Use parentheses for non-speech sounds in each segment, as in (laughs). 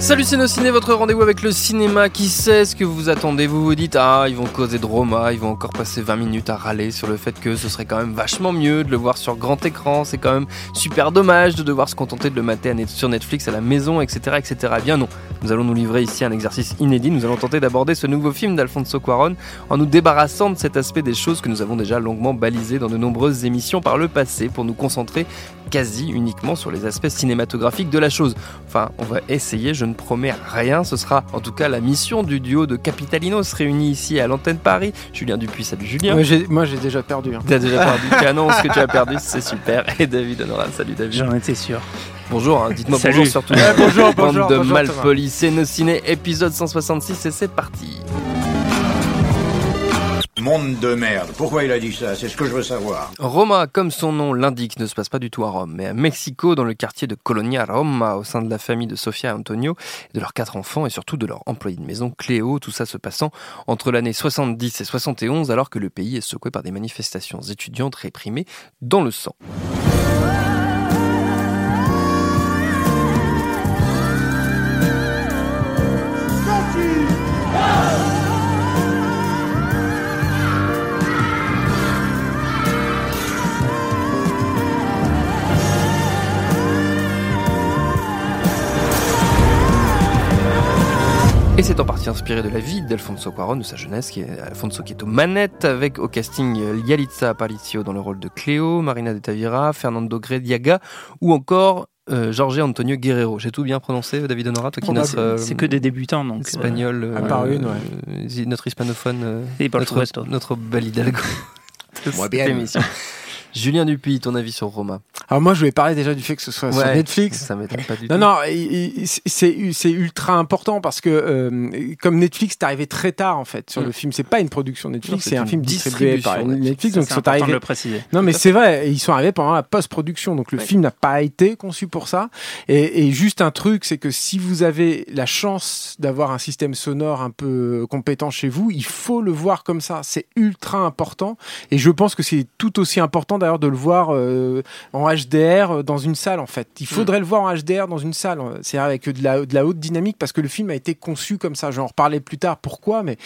Salut Ciné, votre rendez-vous avec le cinéma. Qui sait ce que vous attendez? Vous vous dites, ah, ils vont causer de Roma, ils vont encore passer 20 minutes à râler sur le fait que ce serait quand même vachement mieux de le voir sur grand écran. C'est quand même super dommage de devoir se contenter de le mater sur Netflix à la maison, etc. etc. Eh bien non, nous allons nous livrer ici un exercice inédit. Nous allons tenter d'aborder ce nouveau film d'Alfonso Cuaron en nous débarrassant de cet aspect des choses que nous avons déjà longuement balisé dans de nombreuses émissions par le passé pour nous concentrer quasi uniquement sur les aspects cinématographiques de la chose. Enfin, on va essayer, je ne promets rien, ce sera en tout cas la mission du duo de Capitalinos réunis ici à l'antenne Paris. Julien Dupuis, salut Julien. Moi j'ai déjà perdu. hein. T'as déjà perdu, tu annonces que tu as perdu, c'est super. Et David Honorat, salut David. J'en étais sûr. Bonjour, hein, dites-moi Salut. bonjour surtout. Ouais, bonjour, Bande bonjour, de bonjour, malpolis, c'est nos ciné, épisode 166 et c'est parti. Monde de merde. Pourquoi il a dit ça? C'est ce que je veux savoir. Roma, comme son nom l'indique, ne se passe pas du tout à Rome, mais à Mexico, dans le quartier de Colonia Roma, au sein de la famille de Sofia et Antonio, de leurs quatre enfants et surtout de leur employé de maison Cléo, tout ça se passant entre l'année 70 et 71, alors que le pays est secoué par des manifestations étudiantes réprimées dans le sang. Et c'est en partie inspiré de la vie d'Alfonso Cuarón, de sa jeunesse, qui est Alfonso qui est aux manettes, avec au casting euh, Yalitza Aparicio dans le rôle de Cléo, Marina de Tavira, Fernando Grediaga, ou encore euh, Jorge Antonio Guerrero. J'ai tout bien prononcé, David Honora, toi qui es notre euh, C'est que des débutants, donc. euh, espagnol, à part une, euh, notre hispanophone, euh, Et notre, notre bel Hidalgo. Moi bien. émission. Julien Dupuis, ton avis sur Roma Alors moi je voulais parler déjà du fait que ce soit sur Ouais, Netflix. Ça m'étonne pas du Non, tout. non, il- c'est c'est ultra important parce que euh, comme Netflix est arrivé très tard en fait sur Mm. le film, c'est pas une production Non, Netflix, c'est un film distribué par Netflix, Netflix. donc ils sont de arrivés. le préciser. Non mais c'est vrai, ils sont arrivés pendant la post-production, donc le Ouais. film n'a pas été conçu pour ça. Et, et juste un truc, c'est que si vous avez la chance d'avoir un système sonore un peu compétent chez vous, il faut le voir comme ça. C'est ultra important. Et je pense que c'est tout aussi important d'ailleurs de le voir euh, en HDR dans une salle en fait. Il faudrait le voir en HDR dans une salle, c'est avec de la, de la haute dynamique parce que le film a été conçu comme ça. Je vais en reparler plus tard pourquoi, mais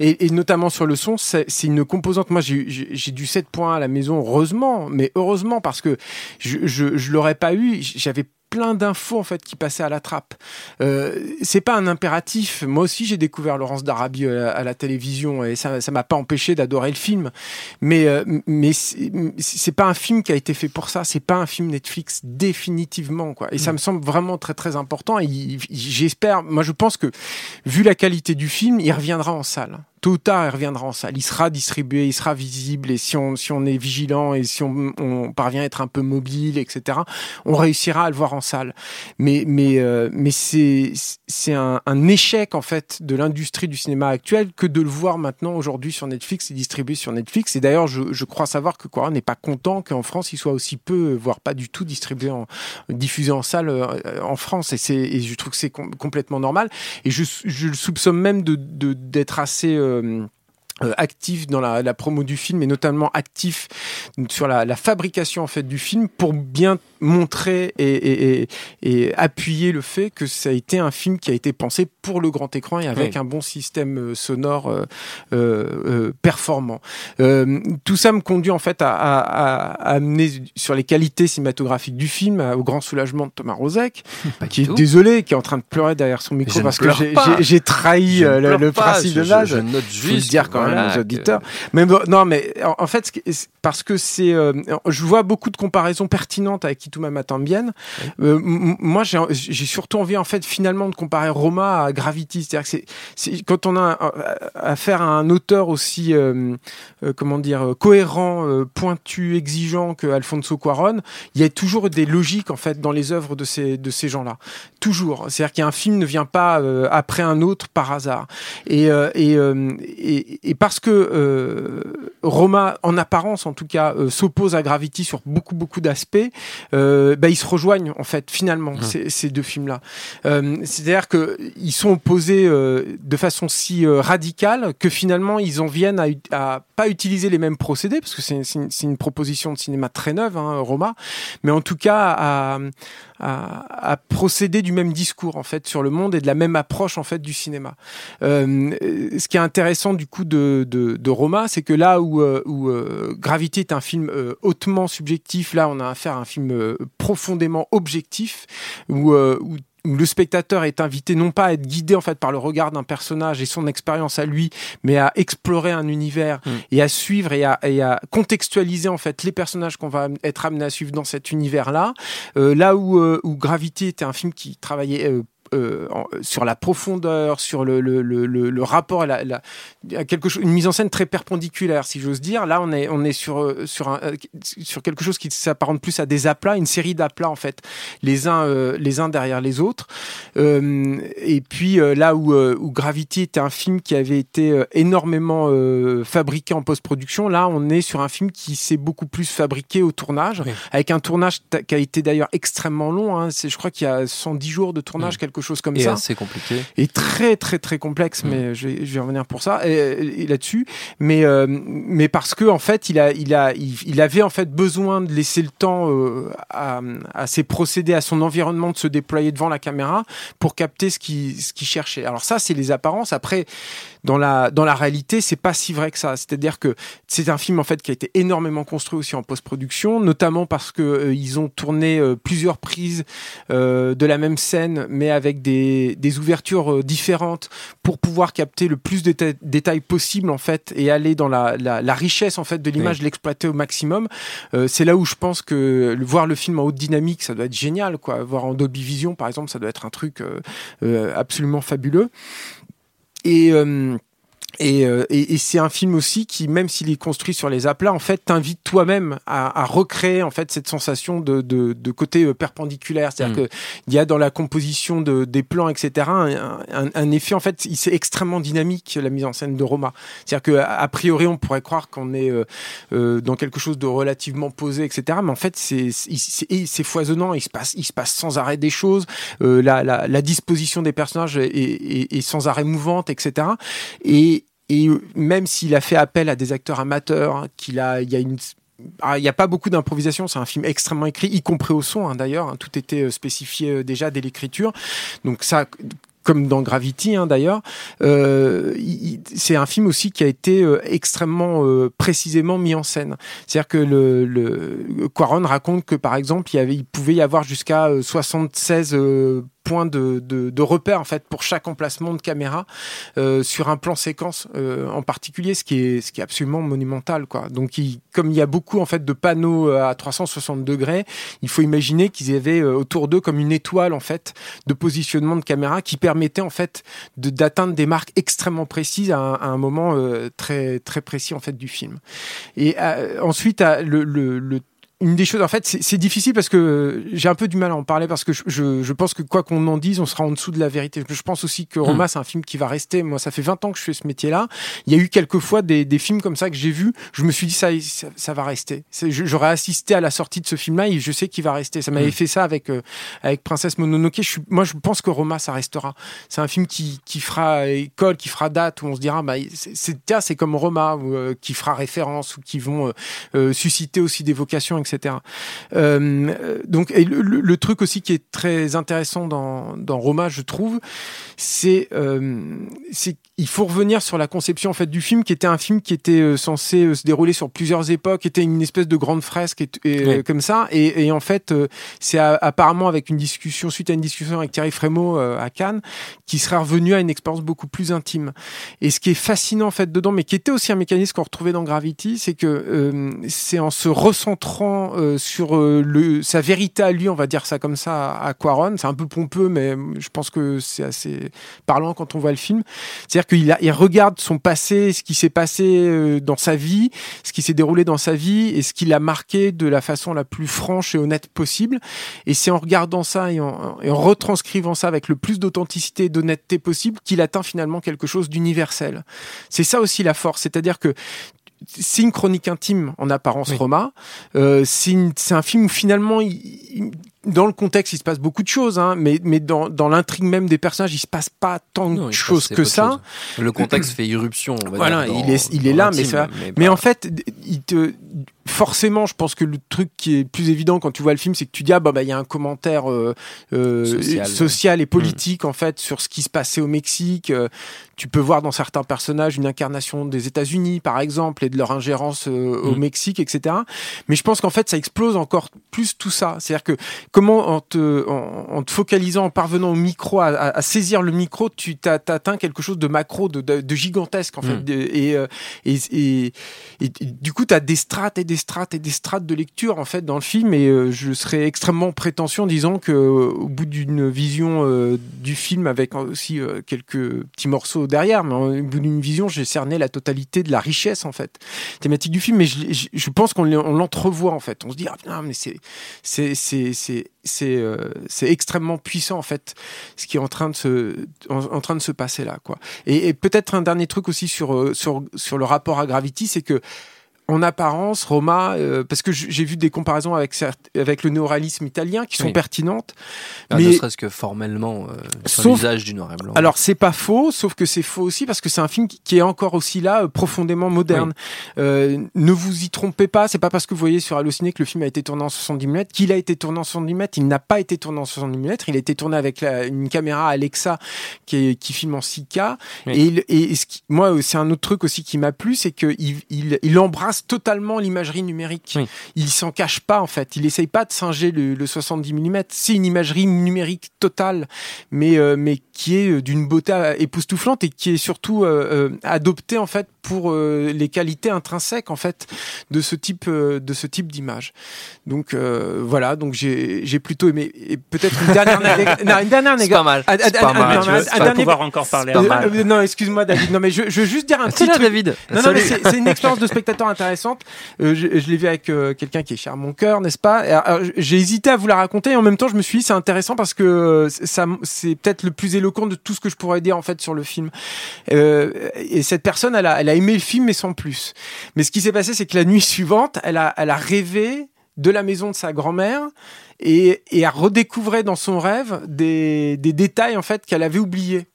et, et notamment sur le son, c'est une composante. Moi, j'ai- du 7 points à la maison, heureusement, mais heureusement parce que je, je, je l'aurais pas eu. J'avais plein d'infos en fait qui passaient à la trappe. Euh, c'est pas un impératif. Moi aussi, j'ai découvert Laurence d'Arabie à, la- à la télévision et ça, ça m'a pas empêché d'adorer le film. Mais euh, mais c'est pas un film qui a été fait pour ça. C'est pas un film Netflix définitivement quoi. Et ça me semble vraiment très très important. Et j'espère. Moi, je pense que vu la qualité du film, il reviendra en salle. Tôt ou tard, il reviendra en salle. Il sera distribué, il sera visible. Et si on, si on est vigilant et si on, on parvient à être un peu mobile, etc., on réussira à le voir en salle. Mais, mais, euh, mais c'est, c'est un, un échec, en fait, de l'industrie du cinéma actuel que de le voir maintenant, aujourd'hui, sur Netflix et distribué sur Netflix. Et d'ailleurs, je, je crois savoir que Quaron n'est pas content qu'en France, il soit aussi peu, voire pas du tout distribué en, diffusé en salle euh, en France. Et, et je trouve que c'est com- complètement normal. Et je, je le soupçonne même de, de- d'être assez euh, que euh, actif dans la, la promo du film et notamment actif sur la, la fabrication en fait du film pour bien montrer et, et, et, et appuyer le fait que ça a été un film qui a été pensé pour le grand écran et avec Oui. un bon système euh, sonore euh, euh, euh, performant. Euh, tout ça me conduit en fait à, à, à- amener sur les qualités cinématographiques du film au grand soulagement de Thomas Rozek (laughs) qui est désolé, qui est en train de pleurer derrière son micro parce que j'ai- trahi le, le pas, principe je- de je- base. Je, note Faut le juste. dire quand même aux auditeurs. Mais non, mais en, fait, parce que c'est, je vois beaucoup de comparaisons pertinentes avec Kituma Matambienne. moi, j'ai surtout envie, en fait, finalement, de comparer Roma à Gravity. C'est-à-dire que c'est quand on a affaire à un auteur aussi, comment dire, cohérent, pointu, exigeant que Alfonso Cuaron, il y a toujours des logiques en fait dans les œuvres de ces de ces gens-là. Toujours. C'est-à-dire qu'un film ne vient pas euh, après un autre par hasard. Et euh, euh, et, et, parce que Roma, en apparence en tout cas, s'oppose à Gravity sur beaucoup beaucoup d'aspects, bah, ils se rejoignent en fait finalement mmh. ces, deux films-là. C'est-à-dire que ils sont opposés de façon si radicale que finalement ils en viennent à, à pas utiliser les mêmes procédés parce que c'est une, une, proposition de cinéma très neuve, hein, Roma, mais en tout cas à, à, procéder du même discours en fait sur le monde et de la même approche en fait du cinéma. Euh, ce qui est intéressant du coup de, de, de Roma, c'est que là où, euh, où euh, Gravité est un film hautement subjectif, là on a affaire à un film profondément objectif où, où où le spectateur est invité non pas à être guidé en fait par le regard d'un personnage et son expérience à lui, mais à explorer un univers mm. et à suivre et à, et à, contextualiser en fait les personnages qu'on va être amené à suivre dans cet univers-là. Euh, là où, euh, où Gravity était un film qui travaillait euh, euh, sur la profondeur, sur le, le, le, rapport, la, quelque chose, une mise en scène très perpendiculaire, si j'ose dire. Là, on est, on est sur, euh, sur, un, euh, sur quelque chose qui s'apparente plus à des aplats, une série d'aplats en fait, les uns, les uns derrière les autres. Et puis là où, où Gravity était un film qui avait été énormément fabriqué en post-production, là, on est sur un film qui s'est beaucoup plus fabriqué au tournage, avec un tournage qui a été d'ailleurs extrêmement long. Hein. Je crois qu'il y a 110 jours de tournage, quelque chose comme et ça. C'est compliqué. Et très très très complexe, mm. mais je vais, je vais, revenir pour ça et, là-dessus. Mais euh, mais parce que en fait, il a il a il, avait en fait besoin de laisser le temps euh, à, à ses procédés, à son environnement de se déployer devant la caméra pour capter ce qu'il ce qu'il cherchait. Alors ça, c'est les apparences. Après, dans la dans la réalité, c'est pas si vrai que ça. C'est-à-dire que c'est un film en fait qui a été énormément construit aussi en post-production, notamment parce que euh, ils ont tourné plusieurs prises de la même scène, mais avec des, des ouvertures euh, différentes pour pouvoir capter le plus de détails possible en fait et aller dans la, la, la richesse en fait de l'image, l'exploiter au maximum. Euh, c'est là où je pense que voir le film en haute dynamique, ça doit être génial quoi. Voir en Dolby Vision par exemple, ça doit être un truc euh, absolument fabuleux. Et euh, et, et, c'est un film aussi qui, même s'il est construit sur les aplats, en fait, t'invite toi-même à, à, recréer en fait cette sensation de, de, de côté euh, perpendiculaire. C'est-à-dire mm. qu'il y a dans la composition de, des plans, etc., un, un, un effet en fait, c'est extrêmement dynamique la mise en scène de Roma. C'est-à-dire que a priori, on pourrait croire qu'on est euh, euh, dans quelque chose de relativement posé, etc., mais en fait, c'est foisonnant. Il se passe il se passe sans arrêt des choses. Euh, la, la, la, disposition des personnages est, est, est sans arrêt mouvante, etc. Et et même s'il a fait appel à des acteurs amateurs, hein, qu'il a, il y a une ah, il n'y a pas beaucoup d'improvisation, c'est un film extrêmement écrit, y compris au son hein, d'ailleurs. Hein, tout était euh, spécifié euh, déjà dès l'écriture. Donc ça, comme dans Gravity d'ailleurs. Euh, c'est un film aussi qui a été euh, extrêmement précisément mis en scène. C'est-à-dire que le, le Quaron raconte que par exemple il, y avait, il pouvait y avoir jusqu'à 76 points de, repère en fait pour chaque emplacement de caméra euh, sur un plan séquence euh, en particulier, ce qui est ce qui est absolument monumental quoi. Donc il, comme il y a beaucoup en fait de panneaux euh, à 360 degrés, il faut imaginer qu'ils avaient autour d'eux comme une étoile en fait de positionnement de caméra qui permettait en fait d'atteindre des marques extrêmement précises à un, à moment très très précis en fait du film. Et ensuite le, le, le une des choses, en fait, c'est difficile parce que j'ai un peu du mal à en parler parce que je, je, je pense que quoi qu'on en dise, on sera en dessous de la vérité. Je pense aussi que Roma, hmm. c'est un film qui va rester. Moi, ça fait 20 ans que je fais ce métier-là. Il y a eu quelques fois des, des films comme ça que j'ai vus. Je me suis dit, ça, ça, va rester. J'aurais assisté à la sortie de ce film-là et je sais qu'il va rester. Ça m'avait hmm. fait ça avec, euh, avec Princesse Mononoke. Je suis, moi, je pense que Roma, ça restera. C'est un film qui, qui fera école, qui fera date, où on se dira, bah, c'est comme Roma, ou, euh, qui fera référence ou qui vont euh, susciter aussi des vocations, etc etc. Euh, donc, et le, le, truc aussi qui est très intéressant dans, dans Roma, je trouve, c'est euh, il faut revenir sur la conception en fait du film, qui était un film qui était euh, censé euh, se dérouler sur plusieurs époques, était une espèce de grande fresque et, comme ça, et, et en fait, c'est apparemment avec une discussion suite à une discussion avec Thierry Frémaux à Cannes, qui serait revenu à une expérience beaucoup plus intime. Et ce qui est fascinant en fait dedans, mais qui était aussi un mécanisme qu'on retrouvait dans Gravity, c'est que c'est en se recentrant sur le sa vérité à lui, on va dire ça comme ça, à Quaron. C'est un peu pompeux, mais je pense que c'est assez parlant quand on voit le film. C'est-à-dire qu'il il regarde son passé, ce qui s'est passé euh, dans sa vie, ce qui s'est déroulé dans sa vie et ce qui l'a marqué de la façon la plus franche et honnête possible. Et c'est en regardant ça et en, et en retranscrivant ça avec le plus d'authenticité et d'honnêteté possible qu'il atteint finalement quelque chose d'universel. C'est ça aussi la force, c'est-à-dire que c'est une chronique intime en apparence Roma. Euh, c'est un film où finalement, dans le contexte, il se passe beaucoup de choses, hein, mais, mais dans, dans l'intrigue même des personnages, il se passe pas tant de choses que ça. Le contexte fait irruption. On va voilà, dire, il est, il est là, mais ça. Mais, en fait, il te, forcément, je pense que le truc qui est plus évident quand tu vois le film, c'est que tu dis ah bah il y a un commentaire euh, euh, social, et politique en fait sur ce qui se passait au Mexique. Euh, tu peux voir dans certains personnages une incarnation des États-Unis, par exemple, et de leur ingérence au mm. Mexique, etc. Mais je pense qu'en fait, ça explose encore plus tout ça. C'est-à-dire que comment en te, en, te focalisant, en parvenant au micro, à, saisir le micro, tu atteins quelque chose de macro, de, de, gigantesque en fait. Mm. Et, et, et, et, du coup, tu as des strates et des strates et des strates de lecture en fait dans le film et euh, je serais extrêmement prétentieux en disant que euh, bout d'une vision euh, du film avec aussi quelques petits morceaux derrière mais au bout d'une vision j'ai cerné la totalité de la richesse en fait thématique du film mais je, je pense qu'on l'entrevoit en fait on se dit ah mais c'est c'est c'est c'est extrêmement puissant en fait ce qui est en train de se en, train de se passer là quoi. Et, et peut-être un dernier truc aussi sur sur sur le rapport à Gravity c'est que en apparence, Roma, euh, parce que j'ai vu des comparaisons avec, avec le néoralisme italien qui sont pertinentes. Ah, mais ne serait-ce que formellement, euh, sur l'usage du noir et blanc. Alors, c'est pas faux, sauf que c'est faux aussi parce que c'est un film qui, est encore aussi là, euh, profondément moderne. Euh, ne vous y trompez pas, c'est pas parce que vous voyez sur Allociné que le film a été tourné en 70 mm qu'il a été tourné en 70 mm. Il n'a pas été tourné en 70 mm. Il a été tourné avec une caméra Alexa qui, qui filme en 6K. Et, et ce qui, moi, c'est un autre truc aussi qui m'a plu, c'est qu'il il, il embrasse totalement l'imagerie numérique. Il s'en cache pas en fait. Il essaye pas de singer le, 70 mm. C'est une imagerie numérique totale, mais euh, mais qui est euh, d'une beauté époustouflante et qui est surtout euh, adoptée en fait pour les qualités intrinsèques en fait de ce type de ce type d'image. Donc voilà. Donc j'ai plutôt aimé. Et peut-être une dernière (laughs) non, une dernière C'est pas mal. C'est pas mal. Tu vas pouvoir encore parler. non, excuse-moi David. Non mais je, je veux juste dire un petit. Là, David. Non, non mais c'est une expérience de spectateur intéressante intéressante. Euh, je, l'ai vu avec euh, quelqu'un qui est cher à mon cœur, n'est-ce pas? J'ai hésité à vous la raconter et en même temps, je me suis dit c'est intéressant parce que euh, ça, c'est peut-être le plus éloquent de tout ce que je pourrais dire en fait sur le film. et cette personne, elle a, elle a aimé le film mais sans plus. Mais ce qui s'est passé, c'est que la nuit (laughs) suivante, elle a, elle a rêvé de la maison de sa grand-mère et, et a redécouvert dans son rêve des, des détails en fait qu'elle avait oubliés.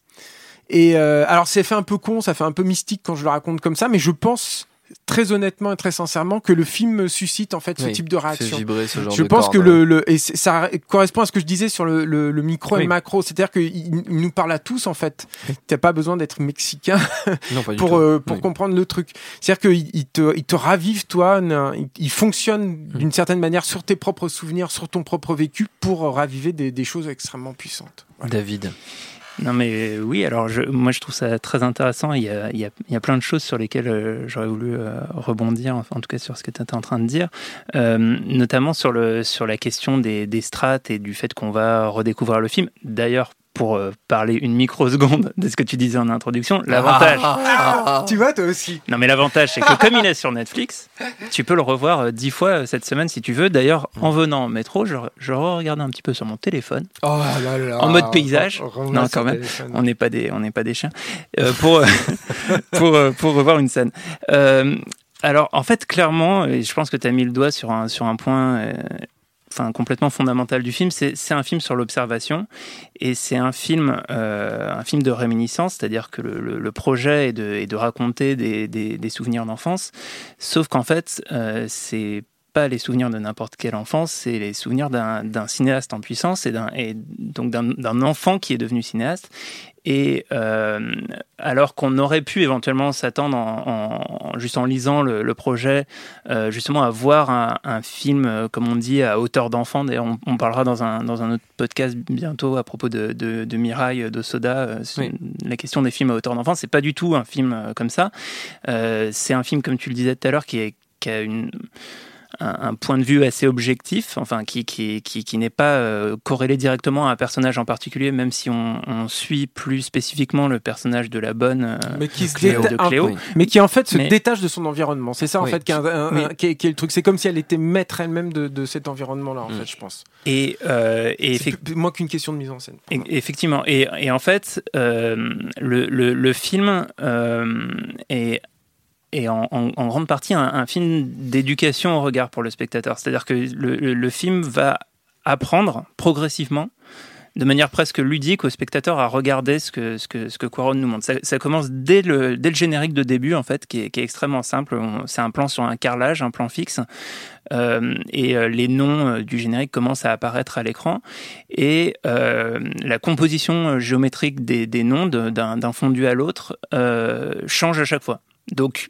Et alors c'est fait un peu con, ça fait un peu mystique quand je le raconte comme ça, mais je pense très honnêtement et très sincèrement que le film suscite en fait ce type de réaction. je pense que le, le, et ça correspond à ce que je disais sur le, le, micro et macro, c'est-à-dire qu'il nous parle à tous en fait. T'as pas besoin d'être mexicain (laughs) pour euh, pour comprendre le truc. C'est-à-dire qu'il te il te ravive toi, il, fonctionne hum. d'une certaine manière sur tes propres souvenirs, sur ton propre vécu pour raviver des, des choses extrêmement puissantes. David. Non mais oui, alors moi je trouve ça très intéressant. Il y a, il y a, plein de choses sur lesquelles euh, j'aurais voulu euh, rebondir, enfin, en tout cas sur ce que tu étais en train de dire, euh, notamment sur, le, sur la question des, des strates et du fait qu'on va redécouvrir le film. D'ailleurs, pour euh, parler une microseconde de ce que tu disais en introduction, l'avantage. Ah, tu vois, toi aussi. Non, mais l'avantage, c'est que comme il est sur Netflix, tu peux le revoir euh, dix fois euh, cette semaine si tu veux. D'ailleurs, en venant en métro, je, je regardais un petit peu sur mon téléphone. Oh là là. En mode paysage. non, quand même. On n'est pas des, on n'est pas des chiens. pour, (laughs) pour, pour revoir une scène. alors, en fait, clairement, et je pense que tu as mis le doigt sur un, sur un point enfin complètement fondamental du film. C'est un film sur l'observation et c'est un film, euh, film de réminiscence, c'est-à-dire que le, projet est de, raconter des, des, souvenirs d'enfance, sauf qu'en fait, euh, c'est pas les souvenirs de n'importe quelle enfance, c'est les souvenirs d'un cinéaste en puissance et, et donc d'un enfant qui est devenu cinéaste. Et euh, alors qu'on aurait pu éventuellement s'attendre, en, juste en lisant le, projet, euh, justement à voir un, film, euh, comme on dit, à hauteur d'enfant. D'ailleurs, on, parlera dans un, dans un autre podcast bientôt à propos de, de, de Mirai, de Soda. La question des films à hauteur d'enfant, c'est pas du tout un film comme ça. c'est un film, comme tu le disais tout à l'heure, qui, est, qui a une un, point de vue assez objectif, enfin qui, qui, qui, n'est pas euh, corrélé directement à un personnage en particulier, même si on, suit plus spécifiquement le personnage de la bonne euh, mais qui de Cléo, mais qui en fait se détache de son environnement. C'est ça en fait qui, est, le truc. C'est comme si elle était maître elle-même de, cet environnement-là, en mm. fait, je pense. Et, euh, et moins qu'une question de mise en scène. effectivement. Et, et, en fait, le, le, le, film est et en, grande partie un, film d'éducation au regard pour le spectateur. C'est-à-dire que le, film va apprendre progressivement, de manière presque ludique, au spectateur à regarder ce que, ce que, ce que Quaron nous montre. Ça, commence dès le, dès le générique de début, en fait, qui est, extrêmement simple. C'est un plan sur un carrelage, un plan fixe. Euh, et euh, les noms euh, du générique commencent à apparaître à l'écran. Et la composition géométrique des, des noms d'un fondu à l'autre change à chaque fois. Donc,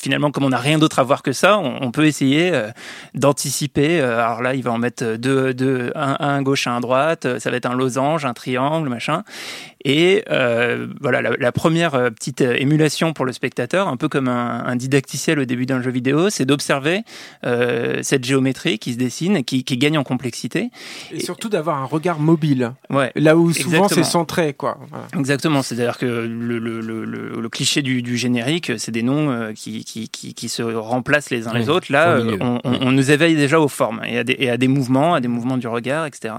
finalement, comme on n'a rien d'autre à voir que ça, on, peut essayer euh, d'anticiper. Euh, alors là, il va en mettre deux, deux un, un, gauche, un droite. Ça va être un losange, un triangle, machin. Et euh, voilà, la, première euh, petite euh, émulation pour le spectateur, un peu comme un, un didacticiel au début d'un jeu vidéo, c'est d'observer euh, cette géométrie qui se dessine, qui, qui gagne en complexité. Et, surtout d'avoir un regard mobile. Ouais, là où souvent c'est centré, quoi. Exactement, c'est-à-dire que le, le, le, le, cliché du, du générique, c'est des noms qui, qui, qui, qui, se remplacent les uns les autres. Là, on, on, on, nous éveille déjà aux formes et à des, et à des mouvements, à des mouvements du regard, etc.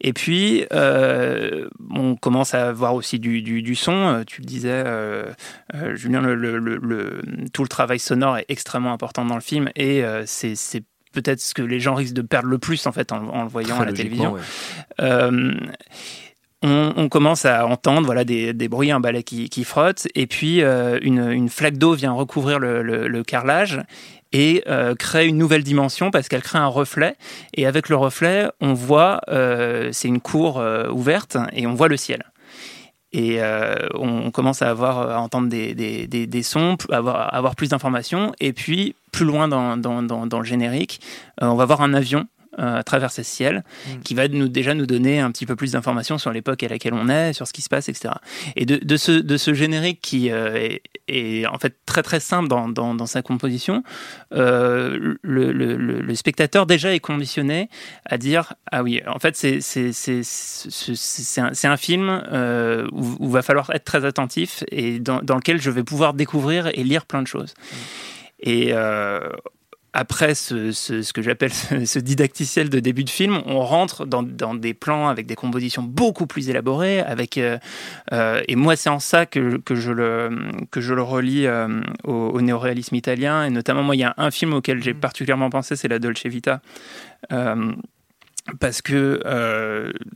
Et puis, euh, on commence à voir aussi du, du, son. Euh, tu le disais, euh, euh, Julien, le, le, le, tout le travail sonore est extrêmement important dans le film et c'est peut-être ce que les gens risquent de perdre le plus en fait en, le voyant à la télévision. On, commence à entendre voilà des, des bruits, un balai qui, qui frotte, et puis une, une, flaque d'eau vient recouvrir le, le, carrelage, et euh, crée une nouvelle dimension parce qu'elle crée un reflet. Et avec le reflet, on voit, euh, c'est une cour euh, ouverte et on voit le ciel. Et euh, on commence à avoir à entendre des, des, des, sons, avoir, avoir plus d'informations. Et puis, plus loin dans, dans, dans, le générique, on va voir un avion euh, à travers ce ciel, mm. qui va nous, déjà nous donner un petit peu plus d'informations sur l'époque à laquelle on est, sur ce qui se passe, etc. Et de, de, ce, de ce générique qui euh, est, en fait très très simple dans, dans, dans sa composition, euh, le, le, le, spectateur déjà est conditionné à dire ah oui, en fait c'est un, un, film euh, où, il va falloir être très attentif et dans, dans, lequel je vais pouvoir découvrir et lire plein de choses. Mm. Et euh, après ce, ce, ce que j'appelle ce, didacticiel de début de film, on rentre dans, dans, des plans avec des compositions beaucoup plus élaborées, avec euh, euh, et moi c'est en ça que, que, je le que je le relie euh, au, au néoréalisme italien et notamment moi il y a un film auquel j'ai mmh. particulièrement pensé, c'est la Dolce Vita. Parce que,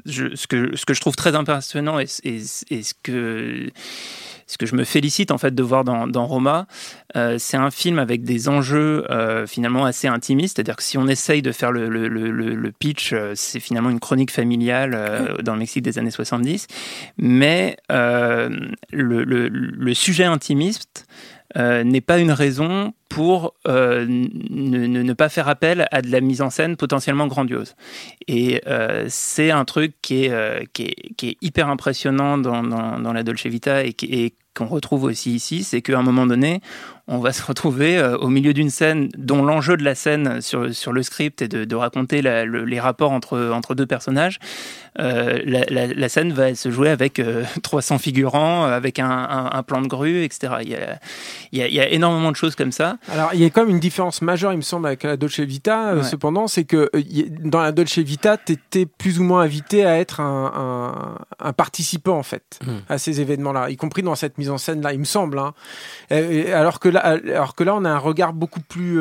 je, ce que ce que je trouve très impressionnant et, et, et ce que ce que je me félicite en fait de voir dans, dans Roma, euh, c'est un film avec des enjeux euh, finalement assez intimistes, c'est-à-dire que si on essaye de faire le, le, le, le pitch, euh, c'est finalement une chronique familiale dans le Mexique des années 70, mais le, sujet intimiste n'est pas une raison pour euh, ne, pas faire appel à de la mise en scène potentiellement grandiose. Et euh, c'est un truc qui est, qui est, qui, est, hyper impressionnant dans, dans, la Dolce Vita et qu'on retrouve aussi ici, c'est qu'à un moment donné, on va (laughs) se retrouver euh, au milieu d'une scène dont l'enjeu de la scène sur, sur le script est de, de raconter la, le, les rapports entre, entre deux personnages. Euh, la, la, la, scène va se jouer avec euh, (laughs) 300 figurants, avec un, un, un, plan de grue, etc. Il y, a, il, y a, il y, a, énormément de choses comme ça. Alors, il y a quand même une différence majeure, il me semble, avec la Dolce Vita. Euh, ouais. cependant, c'est que dans la Dolce Vita, tu étais plus ou moins invité à être un, un, un participant, en fait, mmh. à ces événements-là, y compris dans cette mise en scène là, il me semble. Hein. alors que là, alors que là, on a un regard beaucoup plus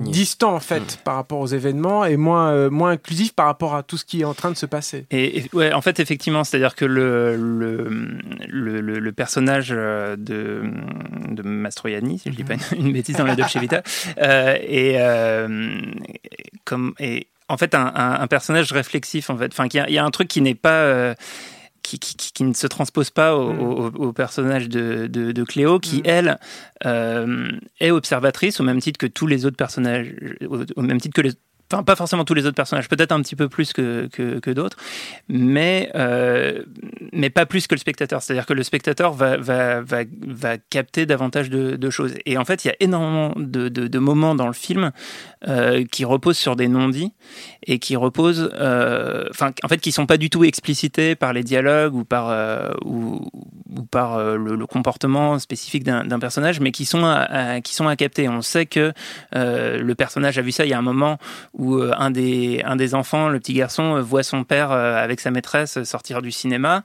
distant en fait mm. par rapport aux événements et moins moins inclusif par rapport à tout ce qui est en train de se passer. Et, ouais, en fait, effectivement, c'est-à-dire que le le, le, le, personnage de, de Mastroianni, si je dis pas mm-hmm. une, bêtise dans la Dolce Vita, (laughs) et comme et en fait un, personnage réflexif en fait. Enfin, il y, a un truc qui n'est pas qui, qui, ne se transpose pas au, mm. personnage de, de, Cléo, qui, mm. elle, euh, est observatrice au même titre que tous les autres personnages, au même titre que les Enfin, pas forcément tous les autres personnages, peut-être un petit peu plus que, que, d'autres, mais, euh, mais pas plus que le spectateur. C'est-à-dire que le spectateur va, va, va, va capter davantage de, choses. Et en fait, il y a énormément de, de, moments dans le film euh, qui reposent sur des non-dits et qui reposent, euh, enfin, en fait, qui sont pas du tout explicités par les dialogues ou par, ou, par le, comportement spécifique d'un personnage, mais qui sont qui sont à capter. On sait que le personnage a vu ça il y a un moment où euh, un des, un des enfants, le petit garçon, euh, voit son père euh, avec sa maîtresse sortir du cinéma.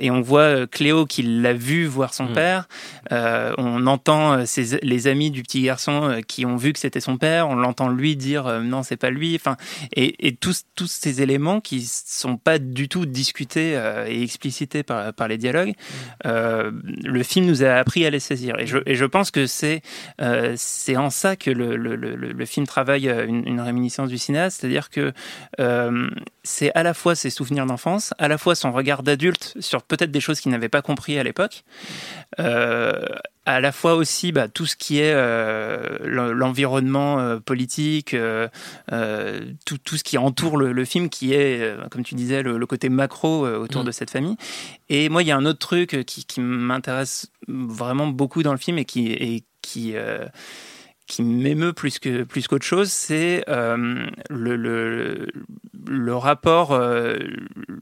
et on voit Cléo qui l'a vu voir son mm. père. on entend ses, les amis du petit garçon qui ont vu que c'était son père. On l'entend lui dire non, c'est pas lui. Enfin, et, et tous, tous ces éléments qui sont pas du tout discutés et explicités par, par les dialogues, mm. le film nous a appris à les saisir. Et je, et je pense que c'est c'est en ça que le, le, le, le film travaille une, une réminiscence du cinéaste, c'est-à-dire que euh, c'est à la fois ses souvenirs d'enfance, à la fois son regard d'adulte sur peut-être des choses qu'il n'avait pas compris à l'époque, euh, à la fois aussi bah, tout ce qui est euh, l'environnement politique, tout, tout, ce qui entoure le, film, qui est, comme tu disais, le, côté macro autour mm. de cette famille. Et moi, il y a un autre truc qui, qui m'intéresse vraiment beaucoup dans le film et qui, et qui qui m'émeut plus que plus qu'autre chose, c'est euh, le, le, le, rapport euh,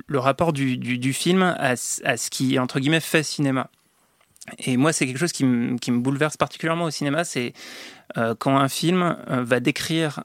le rapport du, du, film à, à, ce qui entre guillemets fait cinéma. Et moi, c'est quelque chose qui, qui, me bouleverse particulièrement au cinéma, c'est euh, quand un film va décrire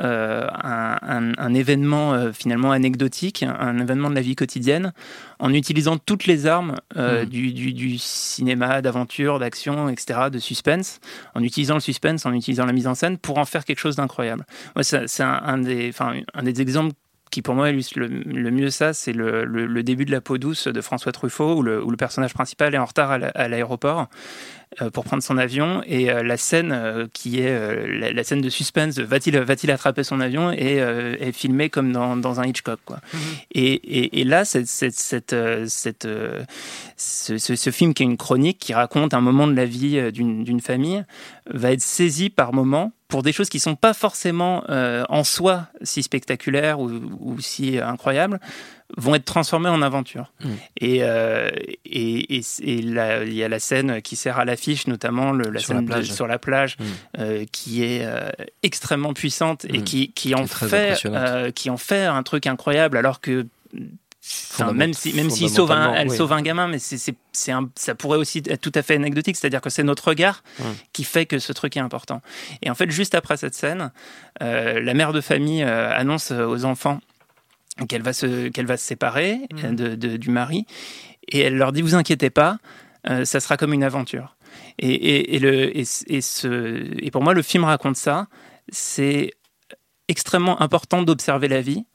euh, un, événement euh, finalement anecdotique, un, événement de la vie quotidienne, en utilisant toutes les armes euh, mmh. du, cinéma, d'aventure, d'action, etc., de suspense, en utilisant le suspense, en utilisant la mise en scène pour en faire quelque chose d'incroyable. Moi, c'est un, des, un des exemples qui pour moi illustre le, mieux ça, c'est le, début de La peau douce de François Truffaut, où le, personnage principal est en retard à l'aéroport. Euh, pour prendre son avion et euh, la scène euh, qui est la, scène de suspense va-t-il va-t-il attraper son avion et est filmée comme dans, dans un Hitchcock quoi. Mhm. et, et, là cette, cette, cette, cette ce, ce, film qui est une chronique qui raconte un moment de la vie d'une famille va être saisi par moments pour des choses qui sont pas forcément en soi si spectaculaires ou, ou si incroyables vont être transformés en aventure. Mm. Et, euh, et, et, il y a la scène qui sert à l'affiche, notamment le, la sur scène la sur la plage, mm. euh, qui est euh, extrêmement puissante et mm. qui, qui en fait, qui en fait un truc incroyable, alors que même si même s'il sauve un, elle sauve un gamin, mais c'est c'est ça pourrait aussi être tout à fait anecdotique, c'est-à-dire que c'est notre regard qui fait que ce truc est important. Et en fait, juste après cette scène, la mère de famille annonce aux enfants qu'elle va se qu'elle va se séparer mmh. de, du mari. Et elle leur dit vous inquiétez pas euh, ça sera comme une aventure. Et, et, le et, ce, et pour moi le film raconte ça. C'est extrêmement important d'observer la vie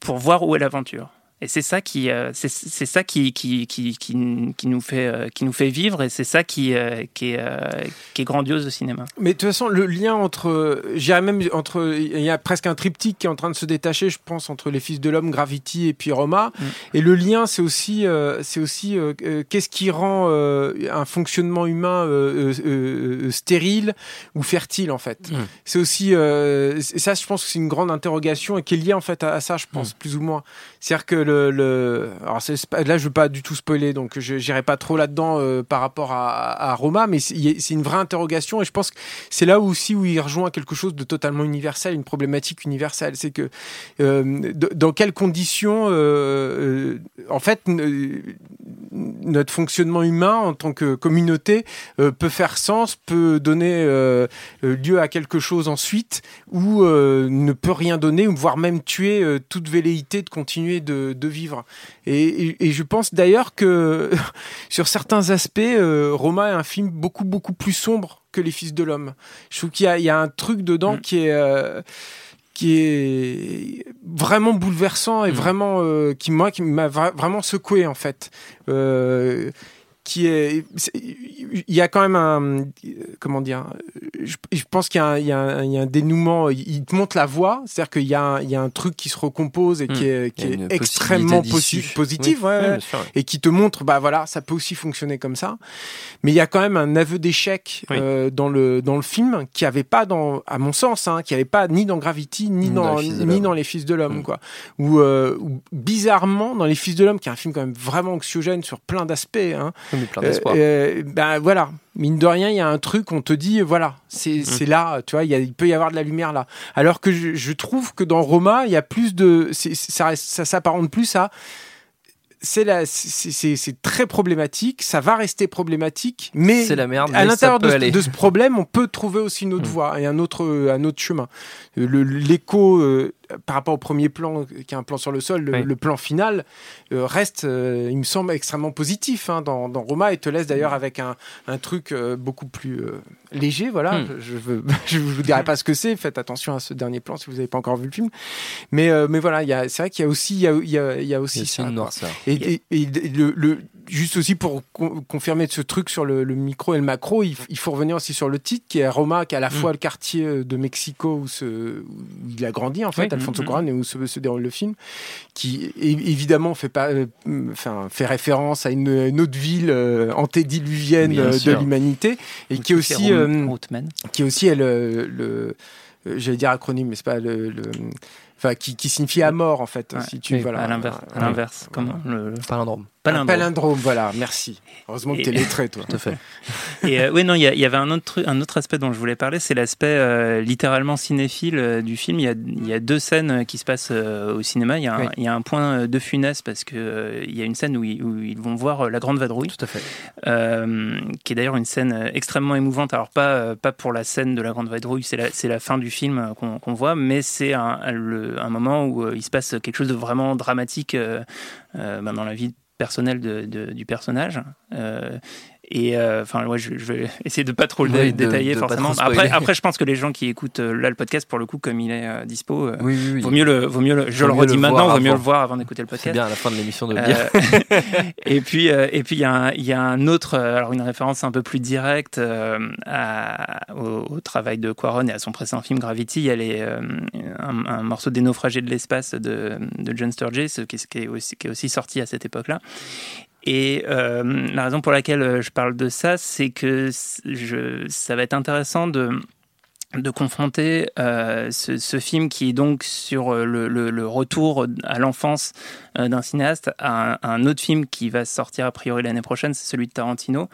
pour voir où est l'aventure et c'est ça qui, euh, c'est ça qui qui, qui, qui, nous fait, euh, qui nous fait vivre et c'est ça qui, euh, qui, est, qui est grandiose au cinéma. Mais de toute façon, le lien entre, j'irais même entre, il y a presque un triptyque qui est en train de se détacher, je pense, entre les Fils de l'homme, Gravity et puis Roma. Mm. Et le lien, c'est aussi, c'est aussi qu'est-ce qui rend un fonctionnement humain stérile ou fertile en fait. Mm. C'est aussi, ça, je pense que c'est une grande interrogation et qui est liée en fait à, ça, je pense, mm. plus ou moins. C'est-à-dire que le, alors là je veux pas du tout spoiler donc je n'irai pas trop là-dedans euh, par rapport à, Roma mais c'est une vraie interrogation et je pense que c'est là aussi où il rejoint quelque chose de totalement universel une problématique universelle. C'est que euh, dans quelles conditions euh, en fait notre fonctionnement humain en tant que communauté peut faire sens, peut donner lieu à quelque chose ensuite, ou ne peut rien donner, voire même tuer toute velléité de continuer de, de vivre. Et, et, je pense d'ailleurs que (laughs) sur certains aspects, Roma est un film beaucoup beaucoup plus sombre que les Fils de l'homme. Je trouve qu'il y, y, a un truc dedans mm. qui est qui est vraiment bouleversant et mm. vraiment euh, qui moi qui m'a vraiment secoué en fait euh, qui est, il y a quand même un, comment dire, je, pense qu'il y, y, a un dénouement, il te montre la voie, c'est-à-dire qu'il y, y, a un truc qui se recompose et qui hmm. est, qui est extrêmement positif, ouais, et qui te montre, bah voilà, ça peut aussi fonctionner comme ça. Mais il y a quand même un aveu d'échec euh, dans le dans le film qui avait pas dans, à mon sens, hein, qui avait pas ni dans Gravity ni, dans, ni dans les Fils de l'homme, hmm. quoi. Ou euh, bizarrement dans les Fils de l'homme, qui est un film quand même vraiment anxiogène sur plein d'aspects. Hein, plein d'espoir. Euh, euh, ben voilà, mine de rien, il y a un truc, on te dit, voilà, c'est mmh. là, tu vois, il peut y avoir de la lumière là. Alors que je, trouve que dans Roma, il y a plus de. Ça, ça s'apparente plus à c'est très problématique, ça va rester problématique, mais la merde, à l'intérieur de, ce problème, on peut trouver aussi une autre mmh. voie et un autre, un autre chemin. L'écho euh, par rapport au premier plan, qui est un plan sur le sol, le, plan final euh, reste, euh, il me semble, extrêmement positif hein, dans, Roma et te laisse d'ailleurs mmh. avec un, un truc beaucoup plus léger. Voilà, mmh. je ne (laughs) vous dirai pas ce que c'est. Faites attention à ce dernier plan si vous n'avez pas encore vu le film. Mais, mais voilà, c'est vrai qu'il y a aussi, il y a, il y a, il y a aussi ça. Et, le, juste aussi pour confirmer ce truc sur le, micro et le macro, il, faut revenir aussi sur le titre qui est Roma, qui est à la mm. fois le quartier euh, de Mexico où, il a grandi en fait, Alfonso mm, mm. et où se, déroule le film, qui évidemment fait pas, euh, enfin fait référence à une, autre ville euh, antédiluvienne de l'humanité et qui est aussi, qui est aussi le, le j'allais dire acronyme, mais c'est pas le enfin qui, qui, signifie à mort en fait. si tu, voilà, à l'inverse, à l'inverse, comment le palindrome. Palindrome. palindrome, voilà, merci. Heureusement que tu es lettré, toi. (laughs) Tout à fait. (laughs) Et euh, oui, non, il y, avait un autre, un autre aspect dont je voulais parler, c'est l'aspect euh, littéralement cinéphile euh, du film. Il y, a, il y, a, deux scènes qui se passent au cinéma. Il y, a un, il y a un point de funeste parce qu'il il y a une scène où ils, où ils, vont voir La Grande Vadrouille. Tout à fait. qui est d'ailleurs une scène extrêmement émouvante. Alors, pas, pas pour la scène de La Grande Vadrouille, c'est la, la fin du film qu'on voit, mais c'est un, un, moment où il se passe quelque chose de vraiment dramatique ben, dans la vie personnel de, du personnage. Euh, et euh, enfin, moi, je, vais (laughs) essayer de pas trop le détailler forcément. Après, (laughs) après, je pense que les gens qui écoutent euh, là le podcast, pour le coup, comme il est dispo, vaut mieux le, vaut mieux je le redis maintenant, vaut mieux le voir avant d'écouter le podcast. C'est bien à la fin de l'émission de le dire. (laughs) et puis, et puis, il y, y a un autre, alors une référence un peu plus directe à, au, travail de Quaron et à son précédent film Gravity. Il y a les, un, morceau des naufragés de l'espace de, de John Sturges, qui, qui, est aussi, qui est aussi sorti à cette époque-là. Et euh, la raison pour laquelle euh, je parle de ça, c'est que ça va être intéressant de de confronter euh, ce, film qui est donc sur le, le, retour à l'enfance d'un cinéaste à un, autre film qui va sortir a priori l'année prochaine, c'est celui de Tarantino,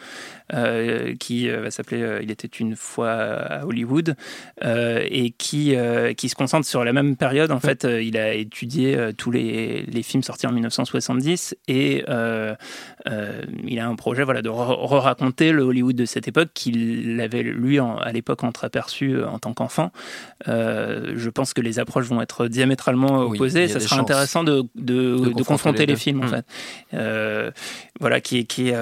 qui va s'appeler Il était une fois à Hollywood et qui, qui se concentre sur la même période. En fait, il a étudié tous les, les, films sortis en 1970 et euh, il a un projet voilà, de re-raconter le Hollywood de cette époque qu'il avait, lui, à l'époque, entreaperçu euh, en tant qu'enfant. Euh, je pense que les approches vont être diamétralement opposées. Ça sera intéressant de, de, confronter, les, films, en hmm. fait. voilà, qui, qui,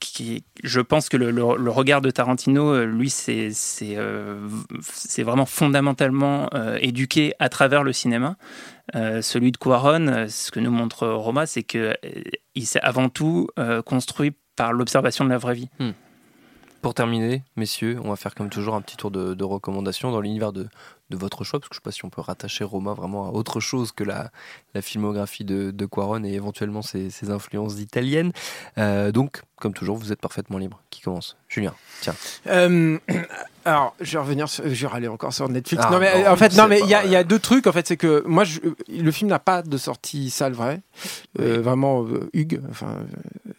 qui, je pense que le, regard de Tarantino, lui, c'est c'est vraiment fondamentalement éduqué à travers le cinéma. Euh, celui de Quaron, euh, ce que nous montre Roma, c'est qu'il euh, s'est avant tout construit par l'observation de la vraie vie. Hmm. Pour terminer, messieurs, on va faire comme toujours un petit tour de, recommandations dans l'univers de, votre choix, parce que je ne sais pas si on peut rattacher Roma vraiment à autre chose que la, filmographie de, de Quaron et éventuellement ses, influences italiennes. donc, comme toujours, vous êtes parfaitement libre. Qui commence? Julien, tiens. Alors, je vais revenir, je vais aller encore sur Netflix. Ah, non, mais en fait, non, mais il y, a deux trucs. En fait, c'est que moi, je, le film n'a pas de sortie salle vraie. Euh, vraiment, euh, Hugues, enfin,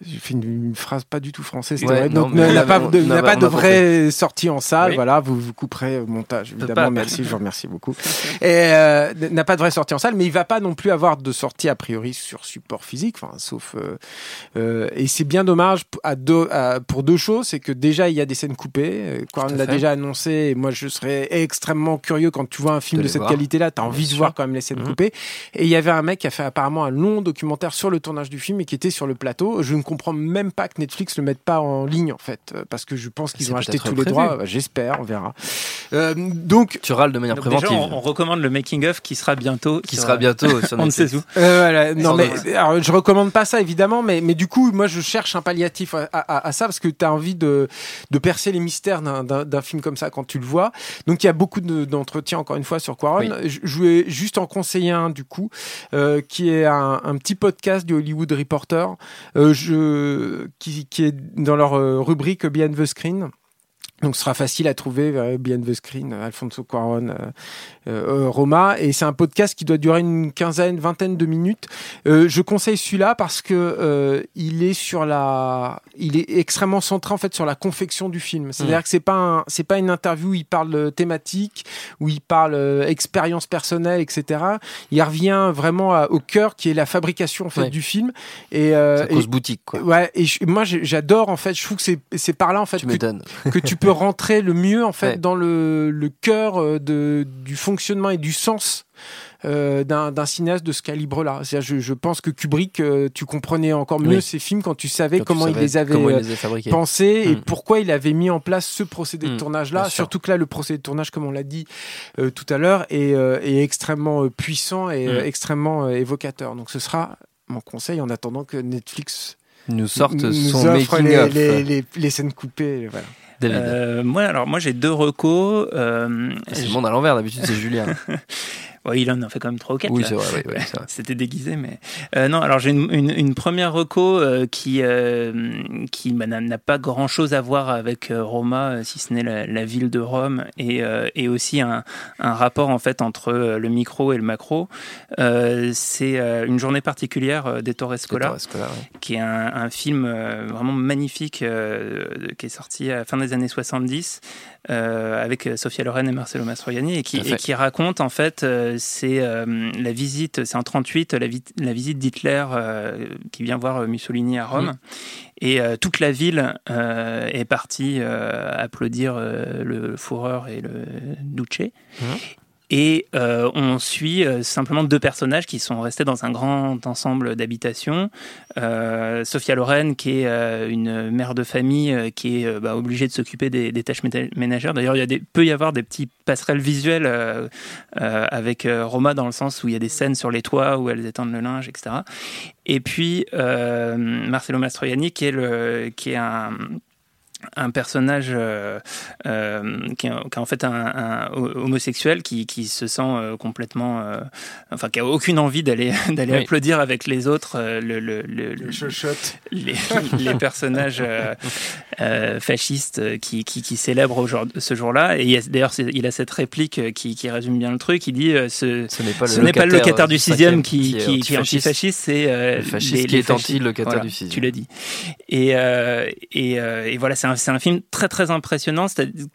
j'ai fait une, phrase pas du tout française. Donc n'a pas, de, n'a pas de vraie sortie en salle. Voilà, vous vous couperez au montage. Évidemment, (laughs) merci, je remercie beaucoup. Et euh, n'a pas de vraie sortie en salle, mais il va pas non plus avoir de sortie a priori sur support physique, enfin sauf. Euh, euh, et c'est bien dommage à deux, pour deux choses, c'est que déjà il y a des scènes coupées. Quaron l'a déjà annoncé. Et moi, je serais extrêmement curieux quand tu vois un film de, cette qualité-là. T'as envie de voir quand même les scènes mmh. coupées. Et il y avait un mec qui a fait apparemment un long documentaire sur le tournage du film et qui était sur le plateau. Je ne comprends même pas que Netflix le mette pas en ligne en fait, parce que je pense qu'ils ont acheté tous les droits. J'espère, on verra. Euh, donc tu râles de manière préventive. on, recommande le making of qui sera bientôt, qui sera bientôt (laughs) sur on ne sait où. Euh, non mais alors, je recommande pas ça évidemment, mais mais du coup moi je cherche un palliatif à, ça parce que tu as envie de de percer les mystères d'un film comme ça quand tu le vois. Donc il y a beaucoup d'entretiens encore une fois sur Quaron. Je vais juste en conseiller un du coup, qui est un, un, petit podcast du Hollywood Reporter. je qui, est dans leur euh, rubrique Behind the Screen. Donc ce sera facile à trouver euh, Behind the Screen, Alfonso Cuaron, euh, euh, Roma, et c'est un podcast qui doit durer une quinzaine, vingtaine de minutes. je conseille celui-là parce que il est sur la, il est extrêmement centré en fait sur la confection du film. C'est-à-dire mm. que c'est pas c'est pas une interview où il parle thématique, où il parle expérience personnelle, etc. Il revient vraiment au cœur qui est la fabrication en fait du film. Et ça cause boutique quoi. Ouais, et moi j'adore en fait. Je trouve que c'est c'est par là en fait que, que tu peux (laughs) rentrer le mieux en fait dans le, le cœur euh, de, du fonctionnement et du sens euh, d'un cinéaste de ce calibre-là. Je, je, pense que Kubrick, euh, tu comprenais encore mieux ses films quand tu savais comment il les avait pensés et mm. pourquoi il avait mis en place ce procédé de mm, tournage-là. Surtout que là, le procédé de tournage, comme on l'a dit tout à l'heure, est, est, extrêmement puissant et mm. extrêmement évocateur. Donc ce sera mon conseil en attendant que Netflix nous sorte son making les, les, les, scènes coupées. Voilà. Euh, moi, alors moi j'ai deux recos. Euh, c'est le monde à l'envers d'habitude, c'est Julien. (laughs) Ouais, il en a fait quand même trois ou quatre. Oui, c'est vrai. (laughs) C'était déguisé, mais euh, non. Alors j'ai une, une, première reco euh, qui euh, qui bah, n'a pas grand chose à voir avec Roma, si ce n'est la, ville de Rome, et, et aussi un, un, rapport en fait entre le micro et le macro. c'est une journée particulière d'Ettore Scola, qui est un, un film vraiment magnifique qui est sorti à la fin des années 70 avec Sofia Loren et Marcelo Mastroianni et qui, et qui raconte en fait c'est euh, la visite, c'est en 38, la, la visite d'Hitler euh, qui vient voir Mussolini à Rome. Mmh. Et euh, toute la ville est partie applaudir le Fourreur et le Duce. Mmh. Et euh, on suit euh, simplement deux personnages qui sont restés dans un grand ensemble d'habitations. Euh, Sophia Loren, qui est une mère de famille qui est bah, obligée de s'occuper des, tâches ménagères. D'ailleurs, il peut y avoir des petits passerelles visuelles avec Roma dans le sens où il y a des scènes sur les toits où elles étendent le linge, etc. Et puis Marcelo Mastroianni, qui est un un personnage euh, euh, qui, est, en fait un, homosexuel qui, qui, se sent euh, complètement enfin qui a aucune envie d'aller (laughs) d'aller applaudir avec les autres le, le, le, les, (laughs) les, personnages fascistes qui, qui, qui célèbrent ce jour-là. Et d'ailleurs il a cette réplique qui, qui, résume bien le truc. Il dit ce, ce n'est pas, le locataire du sixième qui, qui, qui, est antifasciste. c'est le fasciste qui est anti-locataire du sixième. tu l'as dit et, et, et voilà c'est c'est un film très très impressionnant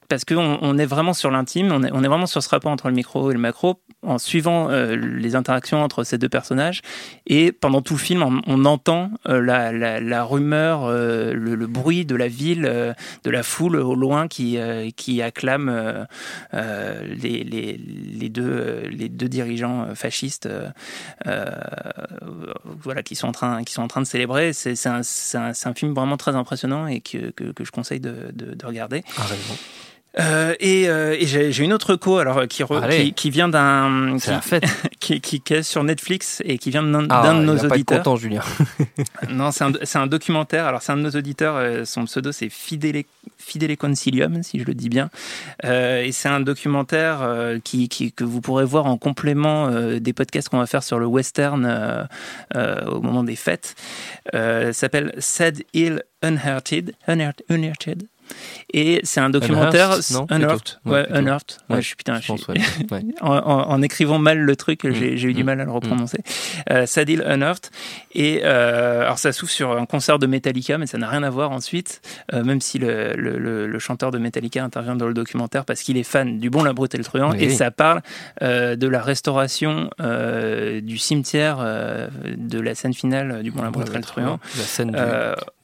parce qu'on on est vraiment sur l'intime, on est, vraiment sur ce rapport entre le micro et le macro en suivant euh, les interactions entre ces deux personnages. Et pendant tout le film, on, entend euh, la, rumeur, euh, le, bruit de la ville, de la foule au loin qui, acclame les, deux, dirigeants fascistes voilà, qui, sont en train, de célébrer. C'est un, un, un, film vraiment très impressionnant et que, que, que je conseille de, de, regarder. Ah, euh, et, euh, et j'ai une autre co alors qui, qui, qui, vient d'un (laughs) qui, qui, qui, est sur Netflix et qui vient d'un ah, de nos auditeurs. Pas content, Julien. (laughs) non, c'est un, un, documentaire. Alors c'est un de nos auditeurs. Euh, son pseudo c'est Fidele, Fidele Concilium, si je le dis bien. Euh, et c'est un documentaire qui, que vous pourrez voir en complément des podcasts qu'on va faire sur le western au moment des fêtes. s'appelle Sad Ill Unhearted. Unhearted Et c'est un documentaire Unearthed, ouais, Unearthed. Ouais, je suis putain, je, (laughs) en, écrivant mal le truc, mm. j'ai eu du mm. mal à le reprononcer. Mm. Euh, Sadil Unearthed. Et euh, alors ça s'ouvre sur un concert de Metallica, mais ça n'a rien à voir ensuite, euh, même si le, le, le, chanteur de Metallica intervient dans le documentaire parce qu'il est fan du bon, la brute et le truand, et ça parle de la restauration du cimetière de la scène finale du bon, la brute et le truand. La scène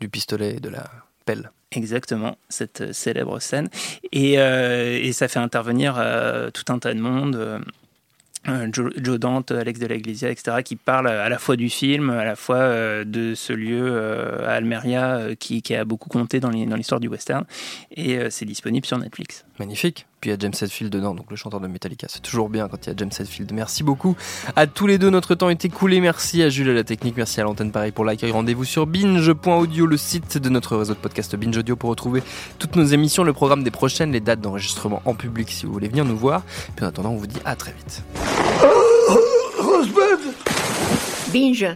du pistolet et de la pelle. Exactement, cette euh, célèbre scène. Et, euh, et ça fait intervenir euh, tout un tas de monde. Joe, Dante, Alex de la Iglesia, etc., qui parlent à la fois du film, à la fois de ce lieu à Almeria qui, qui, a beaucoup compté dans l'histoire du western. Et c'est disponible sur Netflix. Magnifique. Puis il y a James Hetfield dedans, donc le chanteur de Metallica. C'est toujours bien quand il y a James Hetfield. Merci beaucoup à tous les deux. Notre temps est écoulé. Merci à Jules à la technique. Merci à l'antenne pareil pour l'accueil. Rendez-vous sur binge.audio, le site de notre réseau de podcast Binge Audio pour retrouver toutes nos émissions, le programme des prochaines, les dates d'enregistrement en public si vous voulez venir nous voir. Puis en attendant, on vous dit à très vite. Binge.